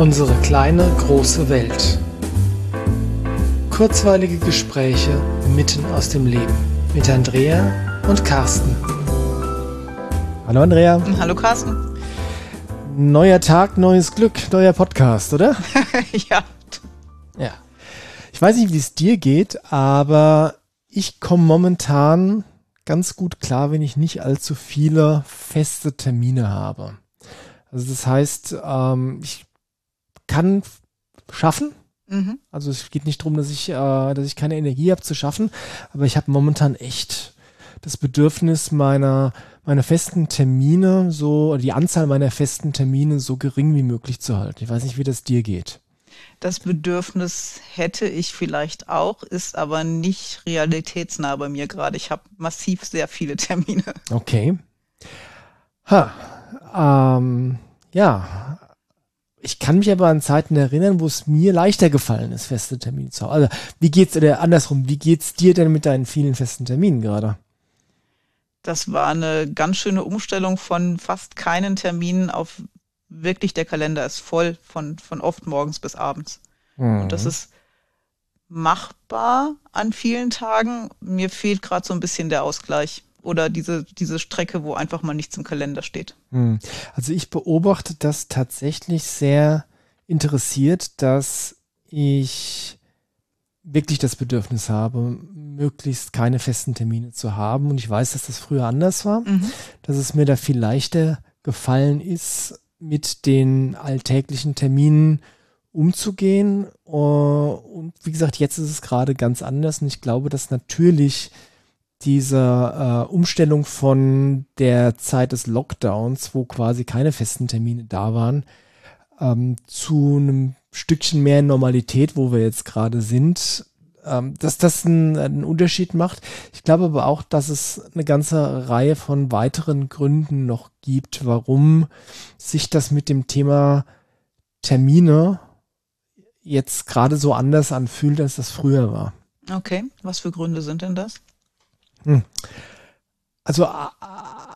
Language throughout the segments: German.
Unsere kleine, große Welt. Kurzweilige Gespräche mitten aus dem Leben mit Andrea und Carsten. Hallo Andrea. Hallo Carsten. Neuer Tag, neues Glück, neuer Podcast, oder? ja. Ja. Ich weiß nicht, wie es dir geht, aber ich komme momentan ganz gut klar, wenn ich nicht allzu viele feste Termine habe. Also das heißt, ähm, ich kann schaffen. Mhm. Also es geht nicht darum, dass ich, äh, dass ich keine Energie habe zu schaffen, aber ich habe momentan echt das Bedürfnis meiner meiner festen Termine so die Anzahl meiner festen Termine so gering wie möglich zu halten. Ich weiß nicht, wie das dir geht. Das Bedürfnis hätte ich vielleicht auch, ist aber nicht realitätsnah bei mir gerade. Ich habe massiv sehr viele Termine. Okay. Ha. Ähm, ja, ich kann mich aber an Zeiten erinnern, wo es mir leichter gefallen ist, feste Termine zu haben. Also, wie geht's, oder andersrum, wie geht's dir denn mit deinen vielen festen Terminen gerade? Das war eine ganz schöne Umstellung von fast keinen Terminen auf wirklich der Kalender ist voll von, von oft morgens bis abends. Mhm. Und das ist machbar an vielen Tagen. Mir fehlt gerade so ein bisschen der Ausgleich oder diese, diese Strecke, wo einfach mal nichts im Kalender steht. Hm. Also ich beobachte das tatsächlich sehr interessiert, dass ich wirklich das Bedürfnis habe, möglichst keine festen Termine zu haben. Und ich weiß, dass das früher anders war, mhm. dass es mir da viel leichter gefallen ist, mit den alltäglichen Terminen umzugehen. Und wie gesagt, jetzt ist es gerade ganz anders. Und ich glaube, dass natürlich dieser äh, Umstellung von der Zeit des Lockdowns, wo quasi keine festen Termine da waren, ähm, zu einem Stückchen mehr Normalität, wo wir jetzt gerade sind, ähm, dass das einen, einen Unterschied macht. Ich glaube aber auch, dass es eine ganze Reihe von weiteren Gründen noch gibt, warum sich das mit dem Thema Termine jetzt gerade so anders anfühlt, als das früher war. Okay, was für Gründe sind denn das? Hm. Also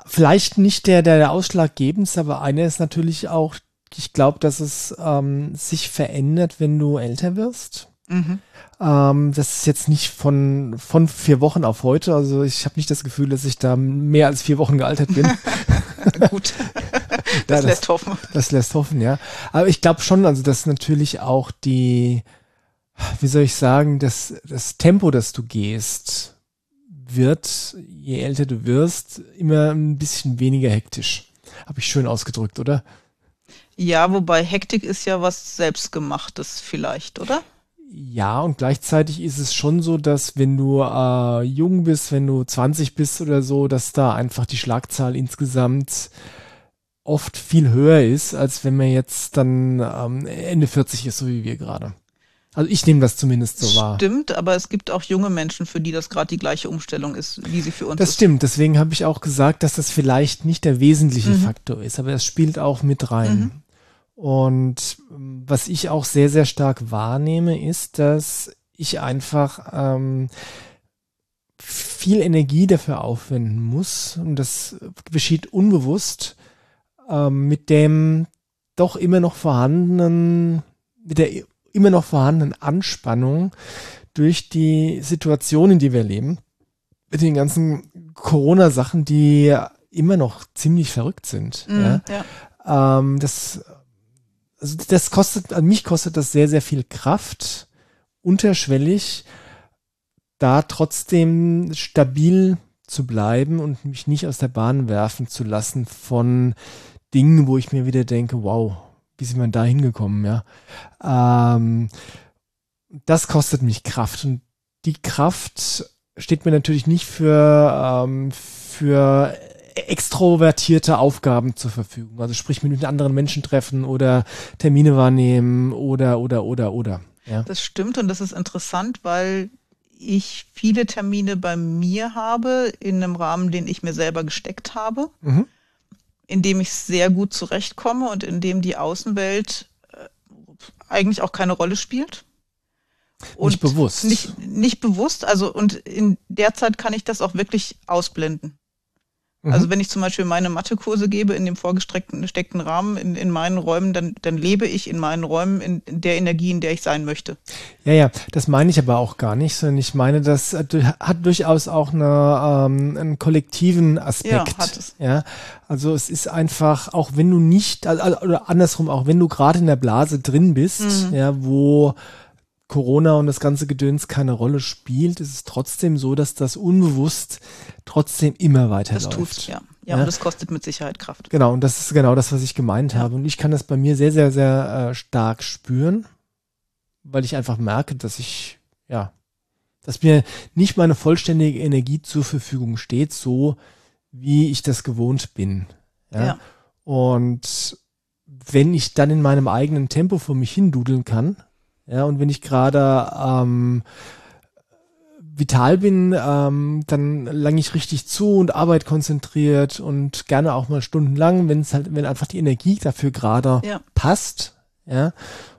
vielleicht nicht der, der, der ausschlaggebendste, aber einer ist natürlich auch, ich glaube, dass es ähm, sich verändert, wenn du älter wirst. Mhm. Ähm, das ist jetzt nicht von, von vier Wochen auf heute. Also ich habe nicht das Gefühl, dass ich da mehr als vier Wochen gealtert bin. Gut. Das, ja, lässt hoffen. Das lässt hoffen, ja. Aber ich glaube schon, also dass natürlich auch die, wie soll ich sagen, das, das Tempo, das du gehst, wird, je älter du wirst, immer ein bisschen weniger hektisch. Habe ich schön ausgedrückt, oder? Ja, wobei Hektik ist ja was Selbstgemachtes vielleicht, oder? Ja, und gleichzeitig ist es schon so, dass wenn du äh, jung bist, wenn du 20 bist oder so, dass da einfach die Schlagzahl insgesamt oft viel höher ist, als wenn man jetzt dann ähm, Ende 40 ist, so wie wir gerade. Also ich nehme das zumindest so wahr. Stimmt, aber es gibt auch junge Menschen, für die das gerade die gleiche Umstellung ist, wie sie für uns das ist. Das stimmt, deswegen habe ich auch gesagt, dass das vielleicht nicht der wesentliche mhm. Faktor ist, aber es spielt auch mit rein. Mhm. Und ähm, was ich auch sehr, sehr stark wahrnehme, ist, dass ich einfach ähm, viel Energie dafür aufwenden muss, und das geschieht unbewusst, ähm, mit dem doch immer noch vorhandenen, mit der immer noch vorhandenen Anspannung durch die Situation, in die wir leben, mit den ganzen Corona-Sachen, die immer noch ziemlich verrückt sind. Mm, ja. ja. Ähm, das, also das kostet, an mich kostet das sehr, sehr viel Kraft, unterschwellig, da trotzdem stabil zu bleiben und mich nicht aus der Bahn werfen zu lassen von Dingen, wo ich mir wieder denke, wow, wie sind wir da hingekommen, ja. Ähm, das kostet mich Kraft und die Kraft steht mir natürlich nicht für, ähm, für extrovertierte Aufgaben zur Verfügung. Also sprich mit anderen Menschen treffen oder Termine wahrnehmen oder, oder, oder, oder. Ja. Das stimmt und das ist interessant, weil ich viele Termine bei mir habe in einem Rahmen, den ich mir selber gesteckt habe. Mhm in dem ich sehr gut zurechtkomme und in dem die Außenwelt äh, eigentlich auch keine Rolle spielt. Und nicht bewusst. Nicht, nicht bewusst, also und in der Zeit kann ich das auch wirklich ausblenden. Mhm. Also wenn ich zum Beispiel meine Mathekurse gebe in dem vorgesteckten Rahmen in, in meinen Räumen, dann, dann lebe ich in meinen Räumen in, in der Energie, in der ich sein möchte. Ja, ja, das meine ich aber auch gar nicht, sondern ich meine, das hat durchaus auch eine, ähm, einen kollektiven Aspekt. Ja, hat es. Ja, also es ist einfach, auch wenn du nicht, also, oder andersrum, auch wenn du gerade in der Blase drin bist, mhm. ja, wo Corona und das ganze Gedöns keine Rolle spielt, ist es trotzdem so, dass das unbewusst trotzdem immer weiterläuft. Das tut, ja. ja. Ja, und das kostet mit Sicherheit Kraft. Genau, und das ist genau das, was ich gemeint ja. habe. Und ich kann das bei mir sehr, sehr, sehr äh, stark spüren, weil ich einfach merke, dass ich, ja, dass mir nicht meine vollständige Energie zur Verfügung steht, so wie ich das gewohnt bin. Ja. ja. Und wenn ich dann in meinem eigenen Tempo vor mich hindudeln kann, ja, und wenn ich gerade ähm, vital bin, ähm, dann lange ich richtig zu und Arbeit konzentriert und gerne auch mal stundenlang, wenn es halt, wenn einfach die Energie dafür gerade ja. passt, ja.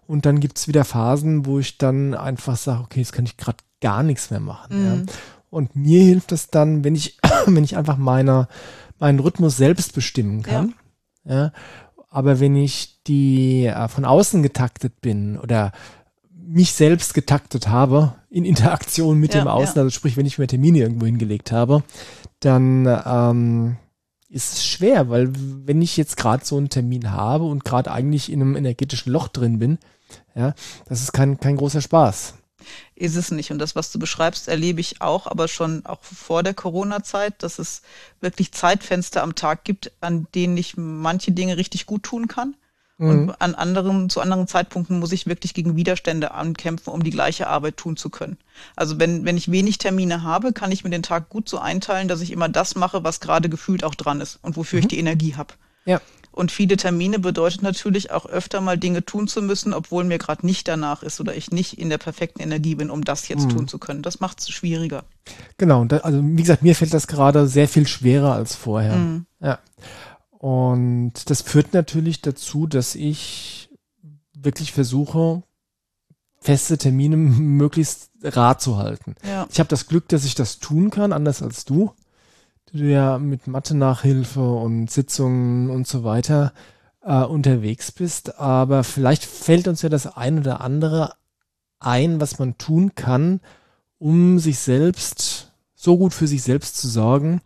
Und dann gibt's wieder Phasen, wo ich dann einfach sage, okay, jetzt kann ich gerade gar nichts mehr machen. Mhm. Ja. Und mir hilft es dann, wenn ich, wenn ich einfach meine, meinen Rhythmus selbst bestimmen kann. Ja. ja. Aber wenn ich die äh, von außen getaktet bin oder mich selbst getaktet habe in Interaktion mit ja, dem Außen, ja. also sprich, wenn ich mir Termine irgendwo hingelegt habe, dann ähm, ist es schwer, weil wenn ich jetzt gerade so einen Termin habe und gerade eigentlich in einem energetischen Loch drin bin, ja, das ist kein, kein großer Spaß. Ist es nicht. Und das, was du beschreibst, erlebe ich auch, aber schon auch vor der Corona-Zeit, dass es wirklich Zeitfenster am Tag gibt, an denen ich manche Dinge richtig gut tun kann und mhm. an anderen, zu anderen Zeitpunkten muss ich wirklich gegen Widerstände ankämpfen, um die gleiche Arbeit tun zu können. Also wenn, wenn ich wenig Termine habe, kann ich mir den Tag gut so einteilen, dass ich immer das mache, was gerade gefühlt auch dran ist und wofür mhm. ich die Energie habe. Ja. Und viele Termine bedeutet natürlich auch öfter mal Dinge tun zu müssen, obwohl mir gerade nicht danach ist oder ich nicht in der perfekten Energie bin, um das jetzt mhm. tun zu können. Das macht es schwieriger. Genau, da, also wie gesagt, mir fällt das gerade sehr viel schwerer als vorher. Mhm. Ja. Und das führt natürlich dazu, dass ich wirklich versuche, feste Termine möglichst rar zu halten. Ja. Ich habe das Glück, dass ich das tun kann, anders als du. Du ja mit Mathe-Nachhilfe und Sitzungen und so weiter äh, unterwegs bist. Aber vielleicht fällt uns ja das ein oder andere ein, was man tun kann, um sich selbst so gut für sich selbst zu sorgen,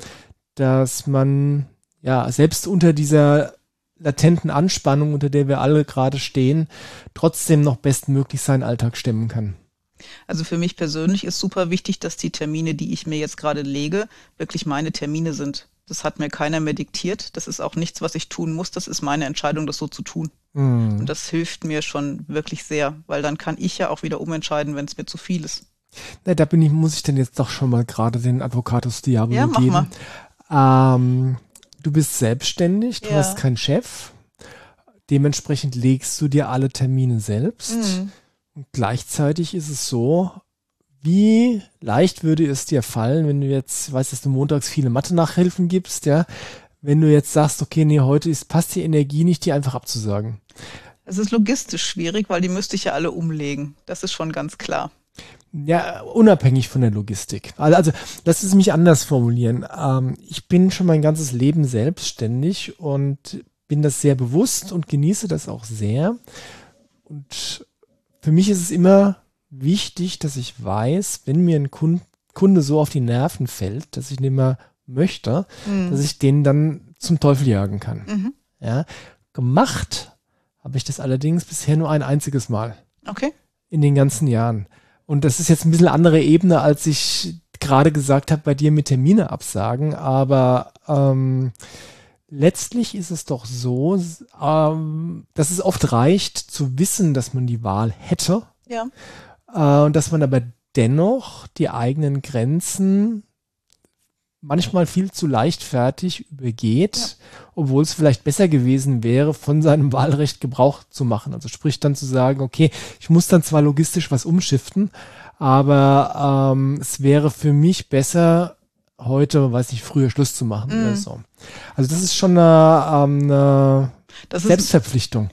dass man ja, selbst unter dieser latenten Anspannung, unter der wir alle gerade stehen, trotzdem noch bestmöglich seinen Alltag stemmen kann. Also für mich persönlich ist super wichtig, dass die Termine, die ich mir jetzt gerade lege, wirklich meine Termine sind. Das hat mir keiner mehr diktiert. Das ist auch nichts, was ich tun muss. Das ist meine Entscheidung, das so zu tun. Mm. Und das hilft mir schon wirklich sehr, weil dann kann ich ja auch wieder umentscheiden, wenn es mir zu viel ist. Na, da bin ich, muss ich denn jetzt doch schon mal gerade den Advocatus Diabolo ja, mach geben. Mal. Ähm, du bist selbstständig, du ja. hast keinen Chef. Dementsprechend legst du dir alle Termine selbst. Mhm. Und gleichzeitig ist es so, wie leicht würde es dir fallen, wenn du jetzt, weißt, dass du montags viele Mathe-Nachhilfen gibst, ja, wenn du jetzt sagst, okay, nee, heute ist, passt die Energie nicht, die einfach abzusagen. Es ist logistisch schwierig, weil die müsste ich ja alle umlegen. Das ist schon ganz klar. Ja, unabhängig von der Logistik. Also, lass es mich anders formulieren. Ähm, ich bin schon mein ganzes Leben selbstständig und bin das sehr bewusst und genieße das auch sehr. Und für mich ist es immer wichtig, dass ich weiß, wenn mir ein Kunde so auf die Nerven fällt, dass ich nicht mehr möchte, mhm. dass ich den dann zum Teufel jagen kann. Mhm. Ja, gemacht habe ich das allerdings bisher nur ein einziges Mal. Okay. In den ganzen Jahren. Und das ist jetzt ein bisschen andere Ebene, als ich gerade gesagt habe, bei dir mit Termine absagen. Aber ähm, letztlich ist es doch so, ähm, dass es oft reicht zu wissen, dass man die Wahl hätte. Ja. Äh, und dass man aber dennoch die eigenen Grenzen manchmal viel zu leichtfertig übergeht, ja. obwohl es vielleicht besser gewesen wäre, von seinem Wahlrecht Gebrauch zu machen. Also sprich dann zu sagen, okay, ich muss dann zwar logistisch was umschiften, aber ähm, es wäre für mich besser, heute, weiß ich, früher Schluss zu machen mm. oder mhm. so. Also das ist schon eine, ähm, eine Selbstverpflichtung.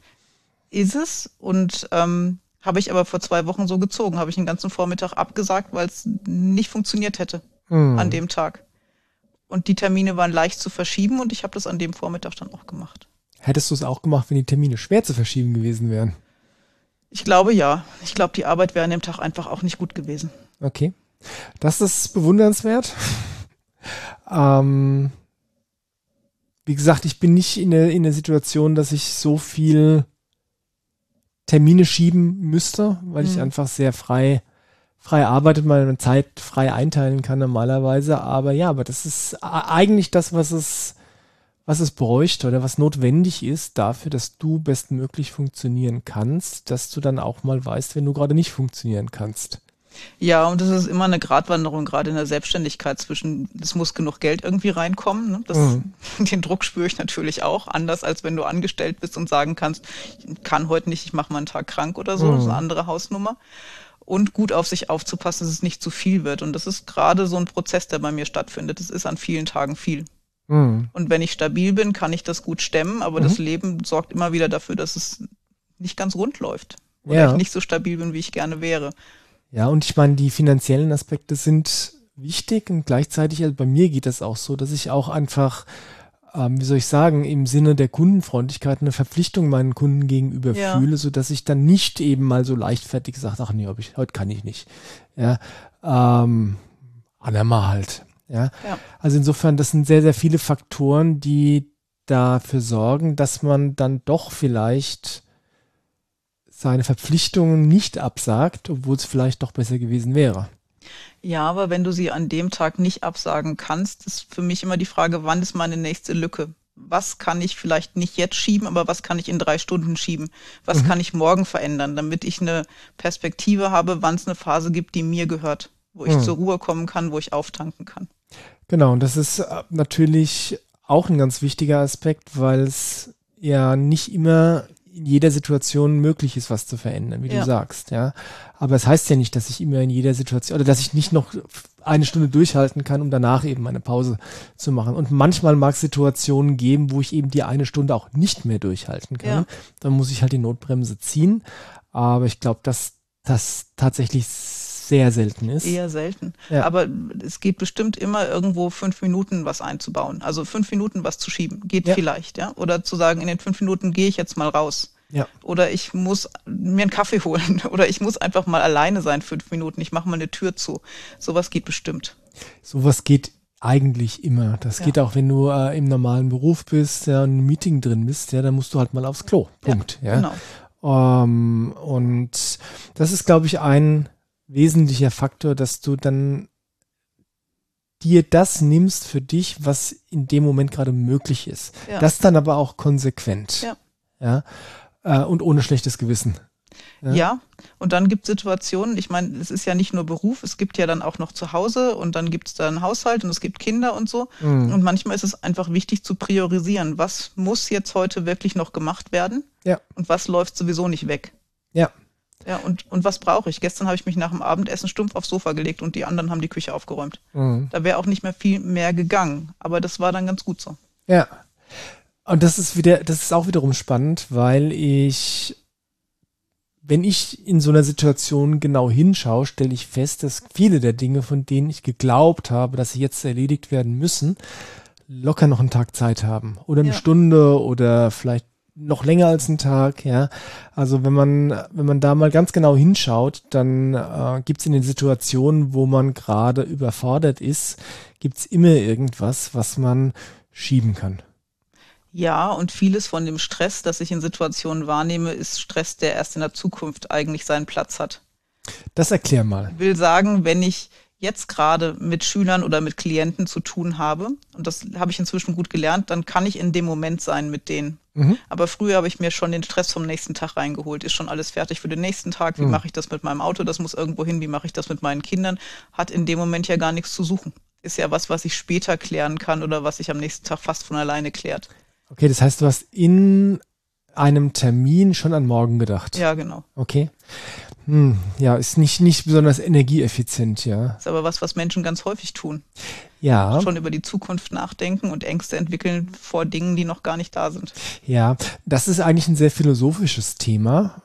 Ist, ist es und ähm, habe ich aber vor zwei Wochen so gezogen, habe ich den ganzen Vormittag abgesagt, weil es nicht funktioniert hätte mm. an dem Tag. Und die Termine waren leicht zu verschieben und ich habe das an dem Vormittag dann auch gemacht. Hättest du es auch gemacht, wenn die Termine schwer zu verschieben gewesen wären? Ich glaube ja. Ich glaube, die Arbeit wäre an dem Tag einfach auch nicht gut gewesen. Okay. Das ist bewundernswert. ähm, wie gesagt, ich bin nicht in der, in der Situation, dass ich so viel Termine schieben müsste, weil mhm. ich einfach sehr frei frei arbeitet, meine Zeit frei einteilen kann normalerweise. Aber ja, aber das ist eigentlich das, was es, was es bräuchte oder was notwendig ist dafür, dass du bestmöglich funktionieren kannst, dass du dann auch mal weißt, wenn du gerade nicht funktionieren kannst. Ja, und das ist immer eine Gratwanderung, gerade in der Selbstständigkeit zwischen, es muss genug Geld irgendwie reinkommen. Ne? Das, mhm. Den Druck spüre ich natürlich auch, anders als wenn du angestellt bist und sagen kannst, ich kann heute nicht, ich mache mal einen Tag krank oder so, mhm. das ist eine andere Hausnummer. Und gut auf sich aufzupassen, dass es nicht zu viel wird. Und das ist gerade so ein Prozess, der bei mir stattfindet. Das ist an vielen Tagen viel. Mhm. Und wenn ich stabil bin, kann ich das gut stemmen, aber das mhm. Leben sorgt immer wieder dafür, dass es nicht ganz rund läuft. Oder ja. ich nicht so stabil bin, wie ich gerne wäre. Ja, und ich meine, die finanziellen Aspekte sind wichtig und gleichzeitig, also bei mir geht das auch so, dass ich auch einfach, ähm, wie soll ich sagen, im Sinne der Kundenfreundlichkeit eine Verpflichtung meinen Kunden gegenüber ja. fühle, so dass ich dann nicht eben mal so leichtfertig sage, ach nee, ich, heute kann ich nicht. Ja, ähm, andermal halt. Ja? ja. Also insofern, das sind sehr, sehr viele Faktoren, die dafür sorgen, dass man dann doch vielleicht seine Verpflichtungen nicht absagt, obwohl es vielleicht doch besser gewesen wäre. Ja, aber wenn du sie an dem Tag nicht absagen kannst, ist für mich immer die Frage, wann ist meine nächste Lücke? Was kann ich vielleicht nicht jetzt schieben, aber was kann ich in drei Stunden schieben? Was mhm. kann ich morgen verändern, damit ich eine Perspektive habe, wann es eine Phase gibt, die mir gehört, wo ich mhm. zur Ruhe kommen kann, wo ich auftanken kann. Genau, und das ist äh, natürlich auch ein ganz wichtiger Aspekt, weil es ja nicht immer in jeder Situation möglich ist, was zu verändern, wie ja. du sagst, ja. Aber es das heißt ja nicht, dass ich immer in jeder Situation oder dass ich nicht noch eine Stunde durchhalten kann, um danach eben eine Pause zu machen. Und manchmal mag es Situationen geben, wo ich eben die eine Stunde auch nicht mehr durchhalten kann. Ja. Dann muss ich halt die Notbremse ziehen. Aber ich glaube, dass das tatsächlich sehr selten ist. Eher selten. Ja. Aber es geht bestimmt immer irgendwo fünf Minuten was einzubauen. Also fünf Minuten was zu schieben. Geht ja. vielleicht, ja. Oder zu sagen, in den fünf Minuten gehe ich jetzt mal raus. Ja. Oder ich muss mir einen Kaffee holen. Oder ich muss einfach mal alleine sein, fünf Minuten. Ich mache mal eine Tür zu. Sowas geht bestimmt. Sowas geht eigentlich immer. Das ja. geht auch, wenn du äh, im normalen Beruf bist, ja, ein Meeting drin bist, ja, dann musst du halt mal aufs Klo. Punkt. Ja, ja. genau. Ähm, und das ist, glaube ich, ein wesentlicher Faktor, dass du dann dir das nimmst für dich, was in dem Moment gerade möglich ist. Ja. Das dann aber auch konsequent. Ja. ja? Äh, und ohne schlechtes Gewissen. Ja. ja, und dann gibt es Situationen, ich meine, es ist ja nicht nur Beruf, es gibt ja dann auch noch zu Hause und dann gibt es da einen Haushalt und es gibt Kinder und so. Mhm. Und manchmal ist es einfach wichtig zu priorisieren, was muss jetzt heute wirklich noch gemacht werden ja. und was läuft sowieso nicht weg. Ja. Ja, und, und was brauche ich? Gestern habe ich mich nach dem Abendessen stumpf aufs Sofa gelegt und die anderen haben die Küche aufgeräumt. Mhm. Da wäre auch nicht mehr viel mehr gegangen, aber das war dann ganz gut so. Ja. Und das ist wieder, das ist auch wiederum spannend, weil ich, wenn ich in so einer Situation genau hinschaue, stelle ich fest, dass viele der Dinge, von denen ich geglaubt habe, dass sie jetzt erledigt werden müssen, locker noch einen Tag Zeit haben. Oder eine ja. Stunde oder vielleicht noch länger als ein Tag, ja. Also wenn man, wenn man da mal ganz genau hinschaut, dann äh, gibt es in den Situationen, wo man gerade überfordert ist, gibt es immer irgendwas, was man schieben kann. Ja, und vieles von dem Stress, das ich in Situationen wahrnehme, ist Stress, der erst in der Zukunft eigentlich seinen Platz hat. Das erklär mal. Ich will sagen, wenn ich jetzt gerade mit Schülern oder mit Klienten zu tun habe, und das habe ich inzwischen gut gelernt, dann kann ich in dem Moment sein mit denen. Mhm. Aber früher habe ich mir schon den Stress vom nächsten Tag reingeholt. Ist schon alles fertig für den nächsten Tag? Wie mhm. mache ich das mit meinem Auto? Das muss irgendwo hin. Wie mache ich das mit meinen Kindern? Hat in dem Moment ja gar nichts zu suchen. Ist ja was, was ich später klären kann oder was sich am nächsten Tag fast von alleine klärt. Okay, das heißt, du hast in einem Termin schon an morgen gedacht. Ja, genau. Okay. Hm, ja, ist nicht, nicht besonders energieeffizient, ja. Ist aber was, was Menschen ganz häufig tun. Ja. Schon über die Zukunft nachdenken und Ängste entwickeln vor Dingen, die noch gar nicht da sind. Ja, das ist eigentlich ein sehr philosophisches Thema.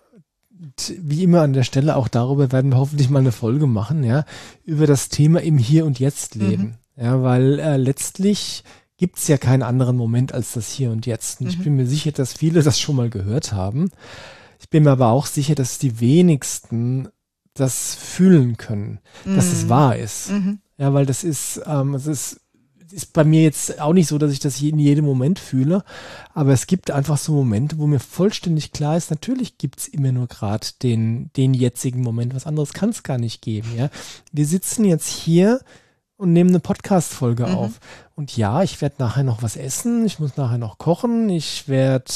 Wie immer an der Stelle, auch darüber werden wir hoffentlich mal eine Folge machen, ja, über das Thema im Hier und Jetzt leben. Mhm. Ja, weil äh, letztlich gibt es ja keinen anderen Moment als das Hier und Jetzt. Und mhm. ich bin mir sicher, dass viele das schon mal gehört haben. Ich bin mir aber auch sicher, dass die wenigsten das fühlen können, mhm. dass es mhm. wahr ist. Mhm. Ja, weil das ist, ähm, es ist, ist bei mir jetzt auch nicht so, dass ich das in jedem Moment fühle, aber es gibt einfach so Momente, wo mir vollständig klar ist, natürlich gibt's immer nur gerade den, den jetzigen Moment, was anderes kann es gar nicht geben. Ja, Wir sitzen jetzt hier und nehmen eine Podcast-Folge mhm. auf. Und ja, ich werde nachher noch was essen, ich muss nachher noch kochen, ich werde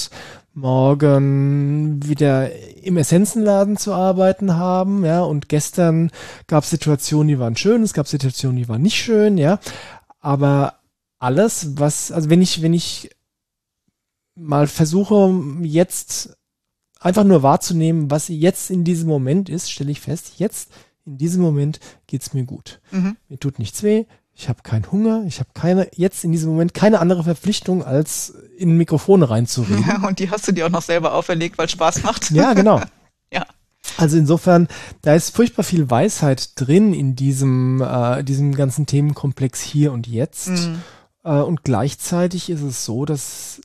morgen wieder im Essenzenladen zu arbeiten haben, ja, und gestern gab es Situationen, die waren schön, es gab Situationen, die waren nicht schön, ja, aber alles, was, also wenn ich, wenn ich mal versuche, jetzt einfach nur wahrzunehmen, was jetzt in diesem Moment ist, stelle ich fest, jetzt in diesem Moment geht's mir gut. Mhm. Mir tut nichts weh, ich habe keinen Hunger, ich habe keine, jetzt in diesem Moment keine andere Verpflichtung, als in Mikrofone reinzureden. Ja, und die hast du dir auch noch selber auferlegt, weil Spaß macht. Ja, genau. ja. Also insofern, da ist furchtbar viel Weisheit drin in diesem, äh, diesem ganzen Themenkomplex hier und jetzt. Mhm. Äh, und gleichzeitig ist es so, dass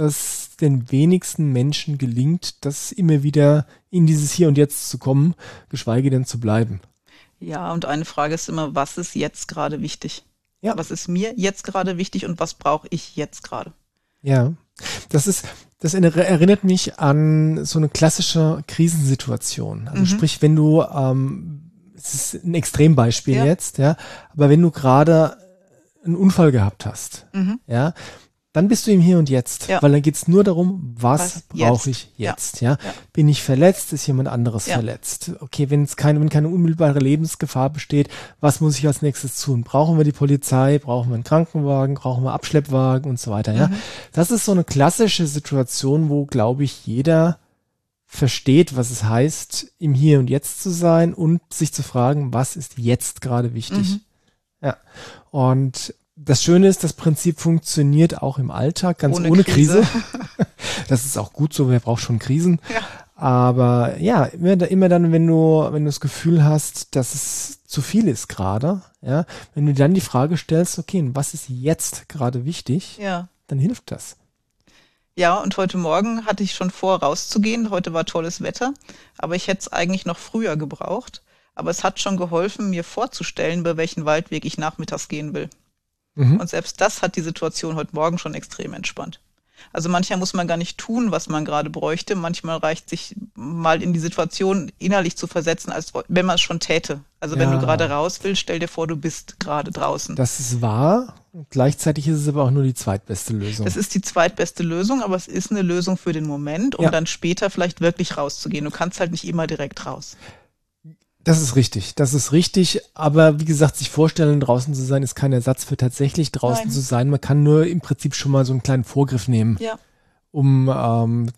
es den wenigsten Menschen gelingt, das immer wieder in dieses Hier und Jetzt zu kommen, geschweige denn zu bleiben. Ja, und eine Frage ist immer, was ist jetzt gerade wichtig? Ja. Was ist mir jetzt gerade wichtig und was brauche ich jetzt gerade? Ja, das ist, das erinnert mich an so eine klassische Krisensituation. Also mhm. sprich, wenn du, ähm, es ist ein Extrembeispiel ja. jetzt, ja, aber wenn du gerade einen Unfall gehabt hast, mhm. ja, dann bist du im Hier und Jetzt, ja. weil dann geht's nur darum, was, was brauche ich jetzt, ja. ja. Bin ich verletzt, ist jemand anderes ja. verletzt? Okay, wenn es keine, wenn keine unmittelbare Lebensgefahr besteht, was muss ich als nächstes tun? Brauchen wir die Polizei, brauchen wir einen Krankenwagen, brauchen wir Abschleppwagen und so weiter, ja. Mhm. Das ist so eine klassische Situation, wo, glaube ich, jeder versteht, was es heißt, im Hier und Jetzt zu sein und sich zu fragen, was ist jetzt gerade wichtig. Mhm. Ja. Und das Schöne ist, das Prinzip funktioniert auch im Alltag, ganz ohne, ohne Krise. Krise. das ist auch gut so, wer braucht schon Krisen. Ja. Aber ja, immer, immer dann, wenn du, wenn du das Gefühl hast, dass es zu viel ist gerade, ja, wenn du dann die Frage stellst, okay, was ist jetzt gerade wichtig, ja. dann hilft das. Ja, und heute Morgen hatte ich schon vor, rauszugehen. Heute war tolles Wetter, aber ich hätte es eigentlich noch früher gebraucht. Aber es hat schon geholfen, mir vorzustellen, bei welchen Waldweg ich nachmittags gehen will. Mhm. Und selbst das hat die Situation heute Morgen schon extrem entspannt. Also manchmal muss man gar nicht tun, was man gerade bräuchte. Manchmal reicht sich mal in die Situation innerlich zu versetzen, als wenn man es schon täte. Also ja. wenn du gerade raus willst, stell dir vor, du bist gerade draußen. Das ist wahr. Gleichzeitig ist es aber auch nur die zweitbeste Lösung. Das ist die zweitbeste Lösung, aber es ist eine Lösung für den Moment, um ja. dann später vielleicht wirklich rauszugehen. Du kannst halt nicht immer direkt raus. Das ist richtig, das ist richtig. Aber wie gesagt, sich vorstellen, draußen zu sein, ist kein Ersatz für tatsächlich draußen Nein. zu sein. Man kann nur im Prinzip schon mal so einen kleinen Vorgriff nehmen. Ja. Um ähm,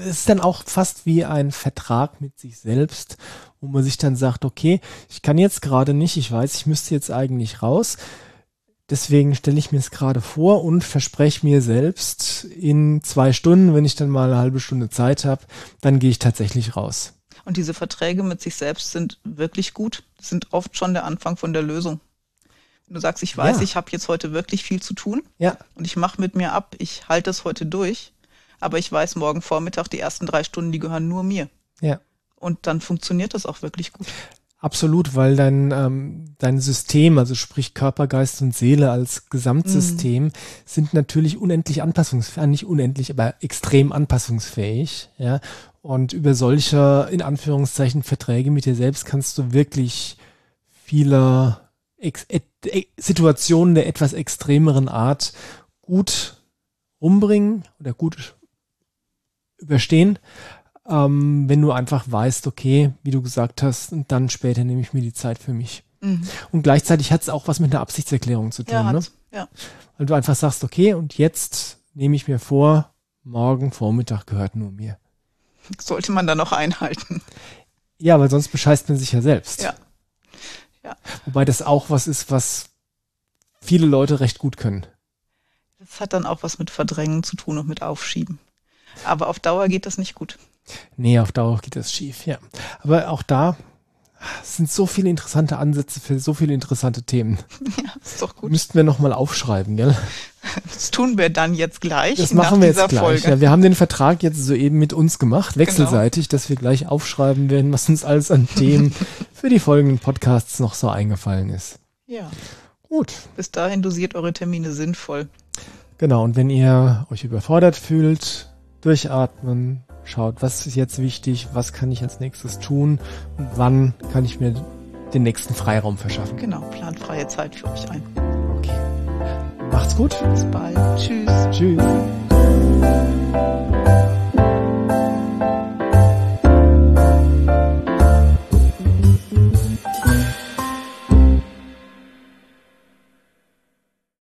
es ist dann auch fast wie ein Vertrag mit sich selbst, wo man sich dann sagt, okay, ich kann jetzt gerade nicht, ich weiß, ich müsste jetzt eigentlich raus. Deswegen stelle ich mir es gerade vor und verspreche mir selbst, in zwei Stunden, wenn ich dann mal eine halbe Stunde Zeit habe, dann gehe ich tatsächlich raus. Und diese Verträge mit sich selbst sind wirklich gut, sind oft schon der Anfang von der Lösung. Wenn du sagst, ich weiß, ja. ich habe jetzt heute wirklich viel zu tun ja. und ich mache mit mir ab, ich halte es heute durch, aber ich weiß, morgen Vormittag, die ersten drei Stunden, die gehören nur mir. Ja. Und dann funktioniert das auch wirklich gut. Absolut, weil dein, ähm, dein System, also sprich Körper, Geist und Seele als Gesamtsystem, mhm. sind natürlich unendlich anpassungsfähig, äh, nicht unendlich, aber extrem anpassungsfähig. Ja? Und über solche, in Anführungszeichen, Verträge mit dir selbst kannst du wirklich viele Ex et, Situationen der etwas extremeren Art gut umbringen oder gut überstehen, ähm, wenn du einfach weißt, okay, wie du gesagt hast, und dann später nehme ich mir die Zeit für mich. Mhm. Und gleichzeitig hat es auch was mit einer Absichtserklärung zu tun, ja, ne? Ja. Weil du einfach sagst, okay, und jetzt nehme ich mir vor, morgen Vormittag gehört nur mir sollte man dann noch einhalten. Ja, weil sonst bescheißt man sich ja selbst. Ja. ja. Wobei das auch was ist, was viele Leute recht gut können. Das hat dann auch was mit Verdrängen zu tun und mit Aufschieben. Aber auf Dauer geht das nicht gut. Nee, auf Dauer geht das schief, ja. Aber auch da sind so viele interessante Ansätze für so viele interessante Themen. Ja. ist doch gut. Müssten wir nochmal aufschreiben, gell? Das tun wir dann jetzt gleich. Das machen wir jetzt gleich. Ja, wir haben den Vertrag jetzt soeben mit uns gemacht, genau. wechselseitig, genau. dass wir gleich aufschreiben werden, was uns alles an Themen für die folgenden Podcasts noch so eingefallen ist. Ja. Gut. Bis dahin dosiert eure Termine sinnvoll. Genau, und wenn ihr euch überfordert fühlt, durchatmen, schaut, was ist jetzt wichtig, was kann ich als nächstes tun und wann kann ich mir den nächsten Freiraum verschaffen. Genau, plant freie Zeit für euch ein. Okay. Macht's gut. Bis bald. Tschüss. Tschüss.